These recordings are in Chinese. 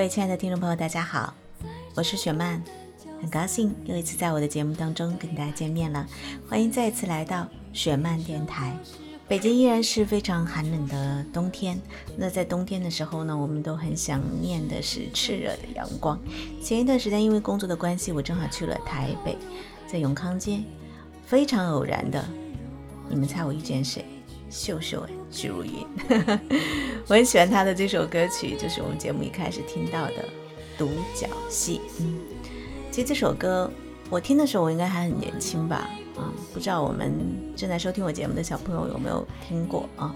各位亲爱的听众朋友，大家好，我是雪曼，很高兴又一次在我的节目当中跟大家见面了。欢迎再一次来到雪曼电台。北京依然是非常寒冷的冬天，那在冬天的时候呢，我们都很想念的是炽热的阳光。前一段时间因为工作的关系，我正好去了台北，在永康街，非常偶然的，你们猜我遇见谁？秀秀哎，许茹芸，我很喜欢她的这首歌曲，就是我们节目一开始听到的《独角戏》。嗯，其实这首歌我听的时候，我应该还很年轻吧？啊，不知道我们正在收听我节目的小朋友有没有听过啊？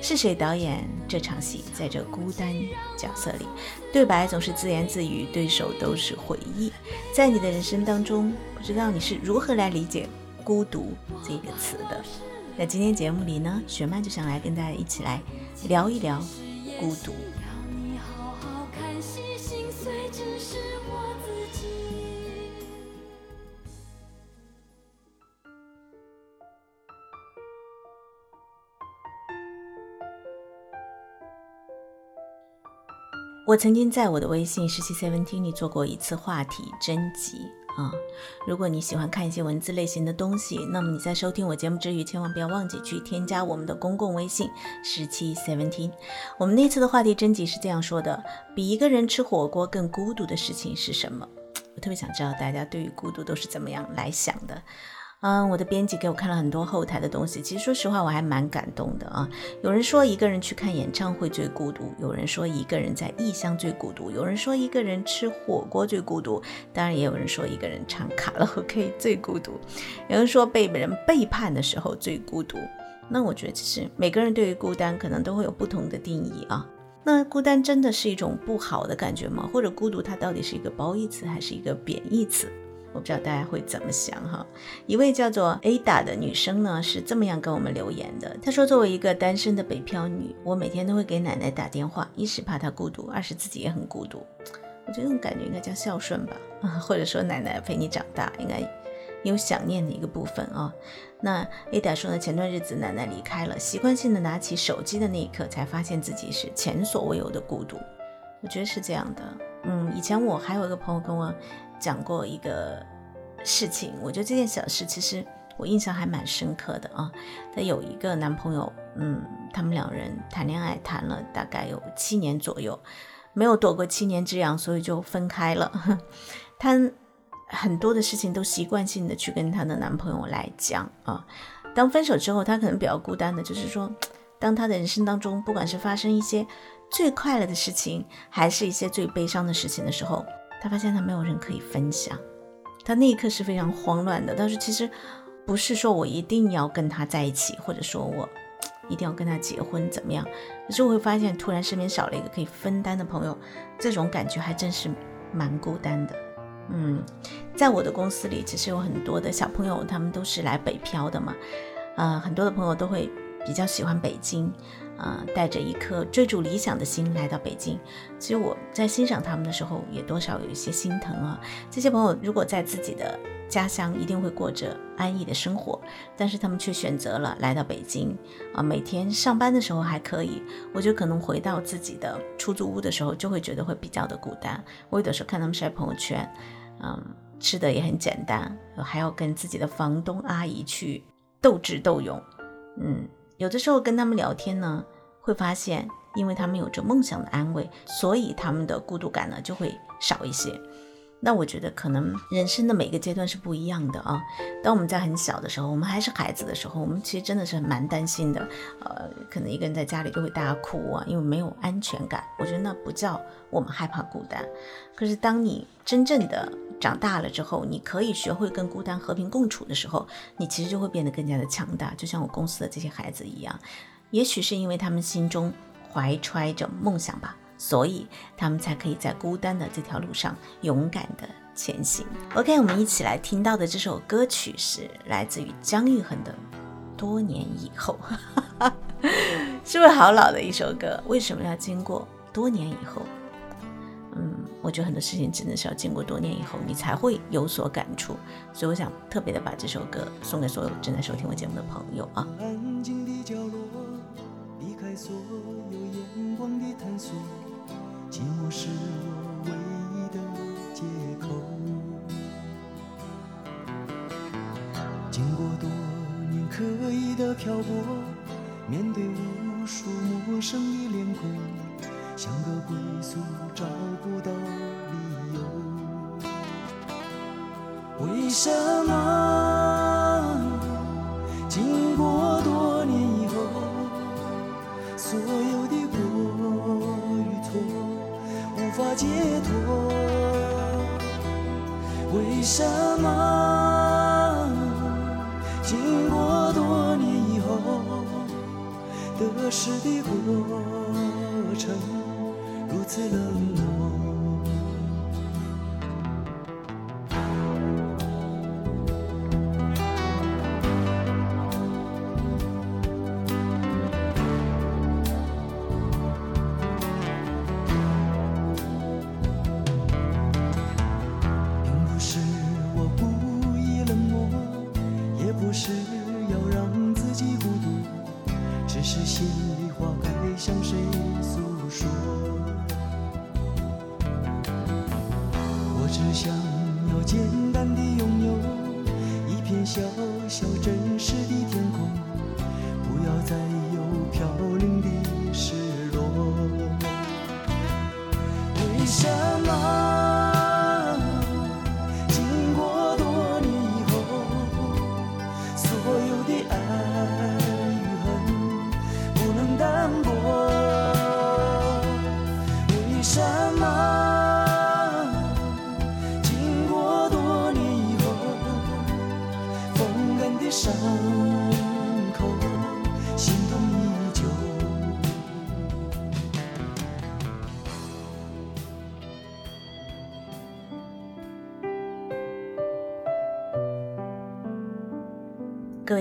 是谁导演这场戏？在这孤单角色里，对白总是自言自语，对手都是回忆。在你的人生当中，不知道你是如何来理解“孤独”这个词的？在今天节目里呢，雪曼就想来跟大家一起来聊一聊孤独。我曾经在我的微信十七 seventeen 里做过一次话题征集。啊，如果你喜欢看一些文字类型的东西，那么你在收听我节目之余，千万不要忘记去添加我们的公共微信十七 seventeen。我们那次的话题征集是这样说的：比一个人吃火锅更孤独的事情是什么？我特别想知道大家对于孤独都是怎么样来想的。嗯，我的编辑给我看了很多后台的东西，其实说实话我还蛮感动的啊。有人说一个人去看演唱会最孤独，有人说一个人在异乡最孤独，有人说一个人吃火锅最孤独，当然也有人说一个人唱卡拉 OK 最孤独，有人说被人背叛的时候最孤独。那我觉得其实每个人对于孤单可能都会有不同的定义啊。那孤单真的是一种不好的感觉吗？或者孤独它到底是一个褒义词还是一个贬义词？我不知道大家会怎么想哈。一位叫做 Ada 的女生呢，是这么样跟我们留言的。她说：“作为一个单身的北漂女，我每天都会给奶奶打电话，一是怕她孤独，二是自己也很孤独。我觉得这种感觉应该叫孝顺吧，啊，或者说奶奶陪你长大，应该有想念的一个部分啊。”那 Ada 说呢，前段日子奶奶离开了，习惯性的拿起手机的那一刻，才发现自己是前所未有的孤独。我觉得是这样的。嗯，以前我还有一个朋友跟我。讲过一个事情，我觉得这件小事其实我印象还蛮深刻的啊。她有一个男朋友，嗯，他们两人谈恋爱谈了大概有七年左右，没有躲过七年之痒，所以就分开了。她很多的事情都习惯性的去跟她的男朋友来讲啊。当分手之后，她可能比较孤单的，就是说，当她的人生当中，不管是发生一些最快乐的事情，还是一些最悲伤的事情的时候。他发现他没有人可以分享，他那一刻是非常慌乱的。但是其实不是说我一定要跟他在一起，或者说我一定要跟他结婚怎么样？可是我会发现，突然身边少了一个可以分担的朋友，这种感觉还真是蛮孤单的。嗯，在我的公司里，其实有很多的小朋友，他们都是来北漂的嘛。呃，很多的朋友都会比较喜欢北京，呃，带着一颗追逐理想的心来到北京。其实我在欣赏他们的时候，也多少有一些心疼啊。这些朋友如果在自己的家乡，一定会过着安逸的生活，但是他们却选择了来到北京啊。每天上班的时候还可以，我觉得可能回到自己的出租屋的时候，就会觉得会比较的孤单。我有的时候看他们晒朋友圈，嗯，吃的也很简单，还要跟自己的房东阿姨去。斗智斗勇，嗯，有的时候跟他们聊天呢，会发现，因为他们有着梦想的安慰，所以他们的孤独感呢就会少一些。那我觉得可能人生的每个阶段是不一样的啊。当我们在很小的时候，我们还是孩子的时候，我们其实真的是蛮担心的。呃，可能一个人在家里就会大哭啊，因为没有安全感。我觉得那不叫我们害怕孤单。可是当你真正的长大了之后，你可以学会跟孤单和平共处的时候，你其实就会变得更加的强大。就像我公司的这些孩子一样，也许是因为他们心中怀揣着梦想吧。所以他们才可以在孤单的这条路上勇敢的前行。OK，我们一起来听到的这首歌曲是来自于姜育恒的《多年以后》，是不是好老的一首歌？为什么要经过多年以后？我觉得很多事情真的是要经过多年以后，你才会有所感触。所以我想特别的把这首歌送给所有正在收听我节目的朋友啊。寂寞是我唯一的借口。经过多年刻意的漂泊，面对无数陌生的脸孔，像个归宿找不到理由。为什么经过多年以后，所有的过与错？无法解脱，为什么经过多年以后，得失的过程此冷漠？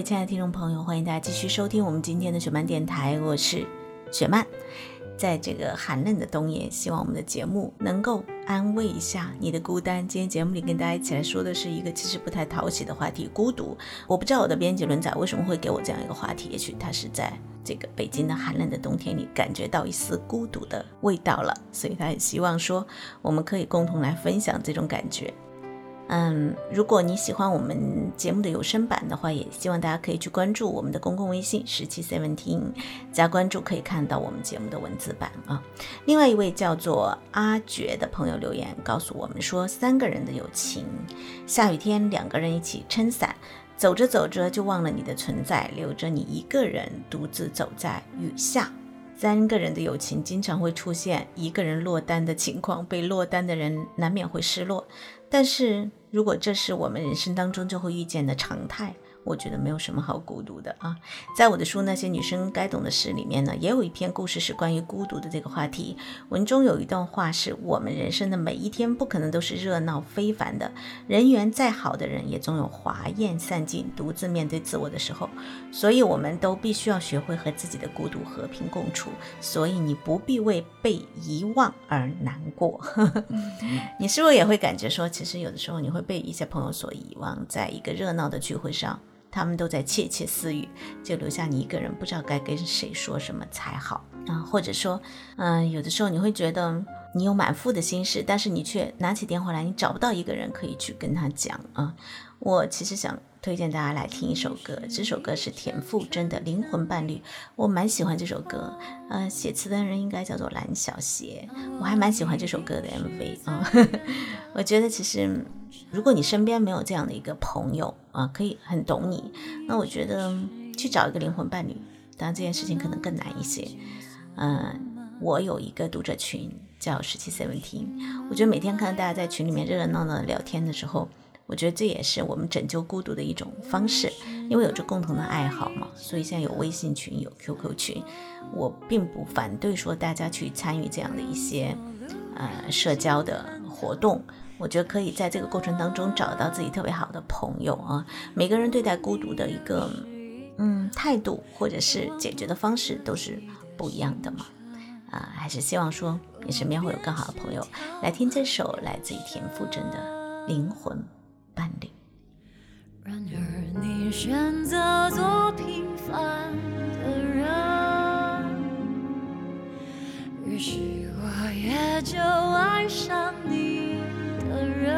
亲爱的听众朋友，欢迎大家继续收听我们今天的雪漫电台，我是雪漫。在这个寒冷的冬夜，希望我们的节目能够安慰一下你的孤单。今天节目里跟大家一起来说的是一个其实不太讨喜的话题——孤独。我不知道我的编辑轮仔为什么会给我这样一个话题，也许他是在这个北京的寒冷的冬天里感觉到一丝孤独的味道了，所以他很希望说我们可以共同来分享这种感觉。嗯，如果你喜欢我们节目的有声版的话，也希望大家可以去关注我们的公共微信十七 seventeen，加关注可以看到我们节目的文字版啊。另外一位叫做阿觉的朋友留言告诉我们说，三个人的友情，下雨天两个人一起撑伞，走着走着就忘了你的存在，留着你一个人独自走在雨下。三个人的友情经常会出现一个人落单的情况，被落单的人难免会失落。但是如果这是我们人生当中就会遇见的常态，我觉得没有什么好孤独的啊。在我的书《那些女生该懂的事》里面呢，也有一篇故事是关于孤独的这个话题。文中有一段话是：我们人生的每一天不可能都是热闹非凡的，人缘再好的人也总有华艳散尽、独自面对自我的时候。所以，我们都必须要学会和自己的孤独和平共处。所以，你不必为被遗忘而难过。你是不是也会感觉说，其实有的时候你会被一些朋友所遗忘，在一个热闹的聚会上，他们都在窃窃私语，就留下你一个人，不知道该跟谁说什么才好啊？或者说，嗯，有的时候你会觉得你有满腹的心事，但是你却拿起电话来，你找不到一个人可以去跟他讲啊。我其实想。推荐大家来听一首歌，这首歌是田馥甄的《灵魂伴侣》，我蛮喜欢这首歌。呃，写词的人应该叫做蓝小邪，我还蛮喜欢这首歌的 MV 啊。我觉得其实，如果你身边没有这样的一个朋友啊，可以很懂你，那我觉得去找一个灵魂伴侣，当然这件事情可能更难一些。嗯，我有一个读者群叫十七 seventeen，我觉得每天看到大家在群里面热热闹闹的聊天的时候。我觉得这也是我们拯救孤独的一种方式，因为有着共同的爱好嘛，所以现在有微信群，有 QQ 群，我并不反对说大家去参与这样的一些呃社交的活动。我觉得可以在这个过程当中找到自己特别好的朋友啊。每个人对待孤独的一个嗯态度或者是解决的方式都是不一样的嘛。啊，还是希望说你身边会有更好的朋友来听这首来自于田馥甄的灵魂。伴侣。然而，你选择做平凡的人，于是我也就爱上你的人。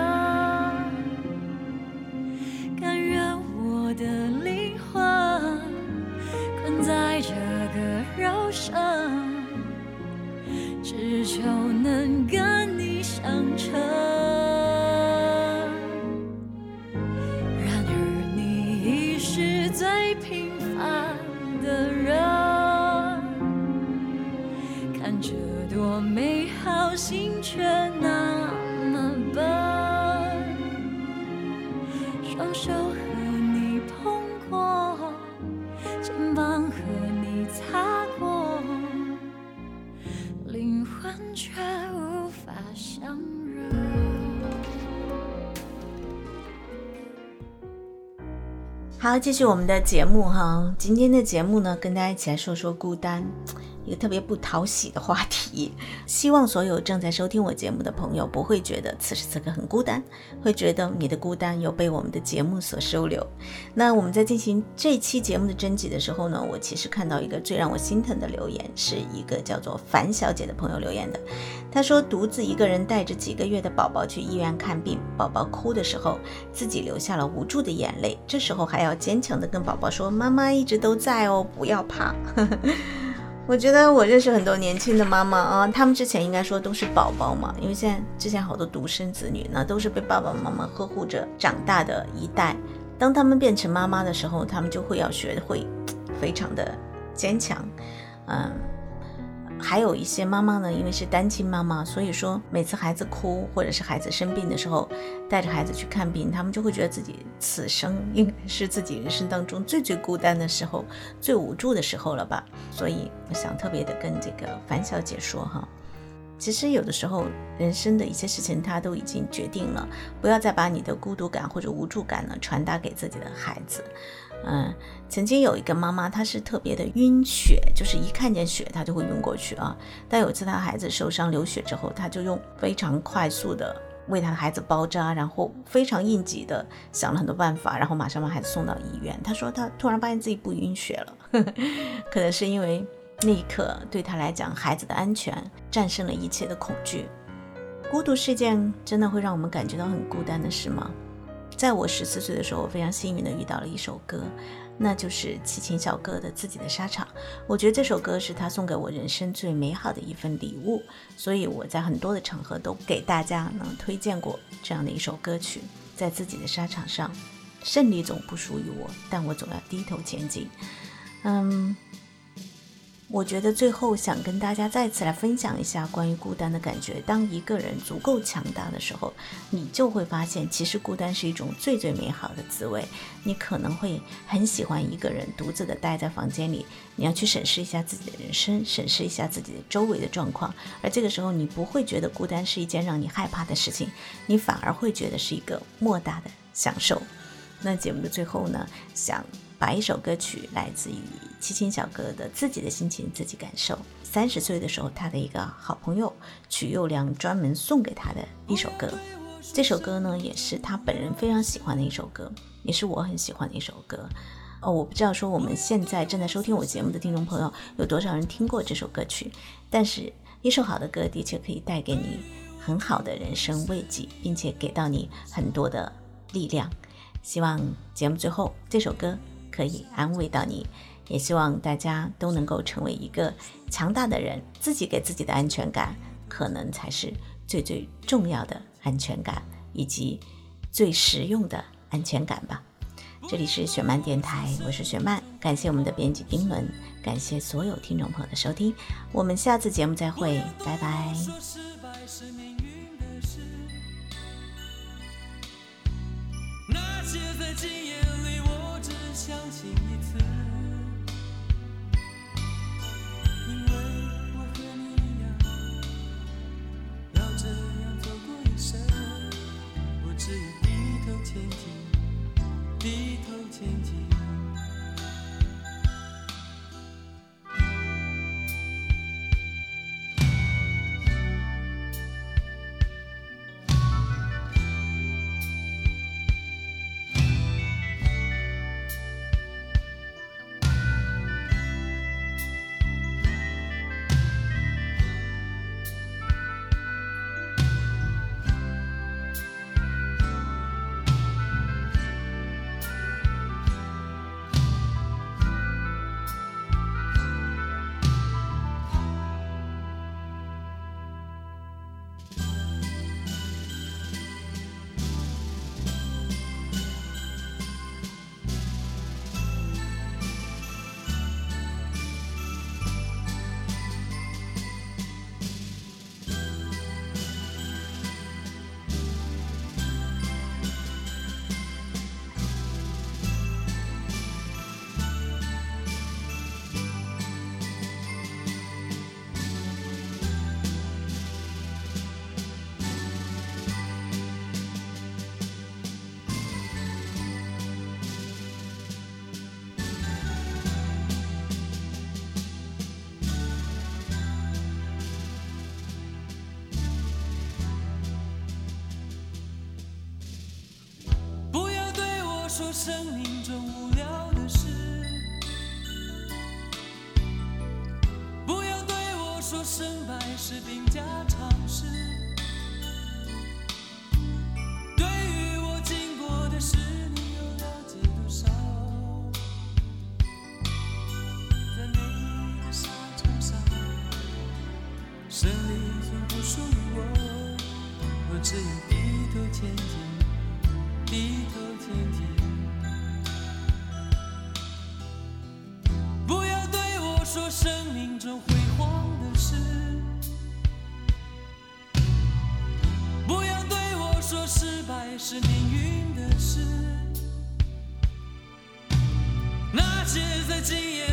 甘愿我的灵魂困在这个肉身，只求能跟你相称。最平凡的人。看着多美好心却好继续我们的节目哈。今天的节目呢，跟大家一起来说说孤单。一个特别不讨喜的话题，希望所有正在收听我节目的朋友不会觉得此时此刻很孤单，会觉得你的孤单有被我们的节目所收留。那我们在进行这期节目的征集的时候呢，我其实看到一个最让我心疼的留言，是一个叫做樊小姐的朋友留言的。她说，独自一个人带着几个月的宝宝去医院看病，宝宝哭的时候，自己流下了无助的眼泪，这时候还要坚强的跟宝宝说，妈妈一直都在哦，不要怕。我觉得我认识很多年轻的妈妈啊，他们之前应该说都是宝宝嘛，因为现在之前好多独生子女呢，都是被爸爸妈妈呵护着长大的一代。当他们变成妈妈的时候，他们就会要学会非常的坚强，嗯。还有一些妈妈呢，因为是单亲妈妈，所以说每次孩子哭或者是孩子生病的时候，带着孩子去看病，他们就会觉得自己此生应该是自己人生当中最最孤单的时候、最无助的时候了吧。所以我想特别的跟这个樊小姐说哈，其实有的时候人生的一些事情他都已经决定了，不要再把你的孤独感或者无助感呢传达给自己的孩子。嗯，曾经有一个妈妈，她是特别的晕血，就是一看见血她就会晕过去啊。但有一次她孩子受伤流血之后，她就用非常快速的为她的孩子包扎，然后非常应急的想了很多办法，然后马上把孩子送到医院。她说她突然发现自己不晕血了，呵 呵可能是因为那一刻对她来讲，孩子的安全战胜了一切的恐惧。孤独是件真的会让我们感觉到很孤单的事吗？在我十四岁的时候，我非常幸运的遇到了一首歌，那就是齐秦小哥的《自己的沙场》。我觉得这首歌是他送给我人生最美好的一份礼物，所以我在很多的场合都给大家呢推荐过这样的一首歌曲。在自己的沙场上，胜利总不属于我，但我总要低头前进。嗯。我觉得最后想跟大家再次来分享一下关于孤单的感觉。当一个人足够强大的时候，你就会发现，其实孤单是一种最最美好的滋味。你可能会很喜欢一个人独自的待在房间里，你要去审视一下自己的人生，审视一下自己的周围的状况。而这个时候，你不会觉得孤单是一件让你害怕的事情，你反而会觉得是一个莫大的享受。那节目的最后呢，想。把一首歌曲来自于七星小哥的《自己的心情自己感受》。三十岁的时候，他的一个好朋友曲佑良专门送给他的一首歌。这首歌呢，也是他本人非常喜欢的一首歌，也是我很喜欢的一首歌。哦，我不知道说我们现在正在收听我节目的听众朋友有多少人听过这首歌曲，但是一首好的歌的确可以带给你很好的人生慰藉，并且给到你很多的力量。希望节目最后这首歌。可以安慰到你，也希望大家都能够成为一个强大的人，自己给自己的安全感，可能才是最最重要的安全感，以及最实用的安全感吧。这里是雪漫电台，我是雪漫，感谢我们的编辑丁伦，感谢所有听众朋友的收听，我们下次节目再会，拜拜。相信一次，因为我和你一样，要这样走过一生，我只有低头前进，低头前进。说生命中说生命中辉煌的事，不要对我说失败是命运的事。那些在今夜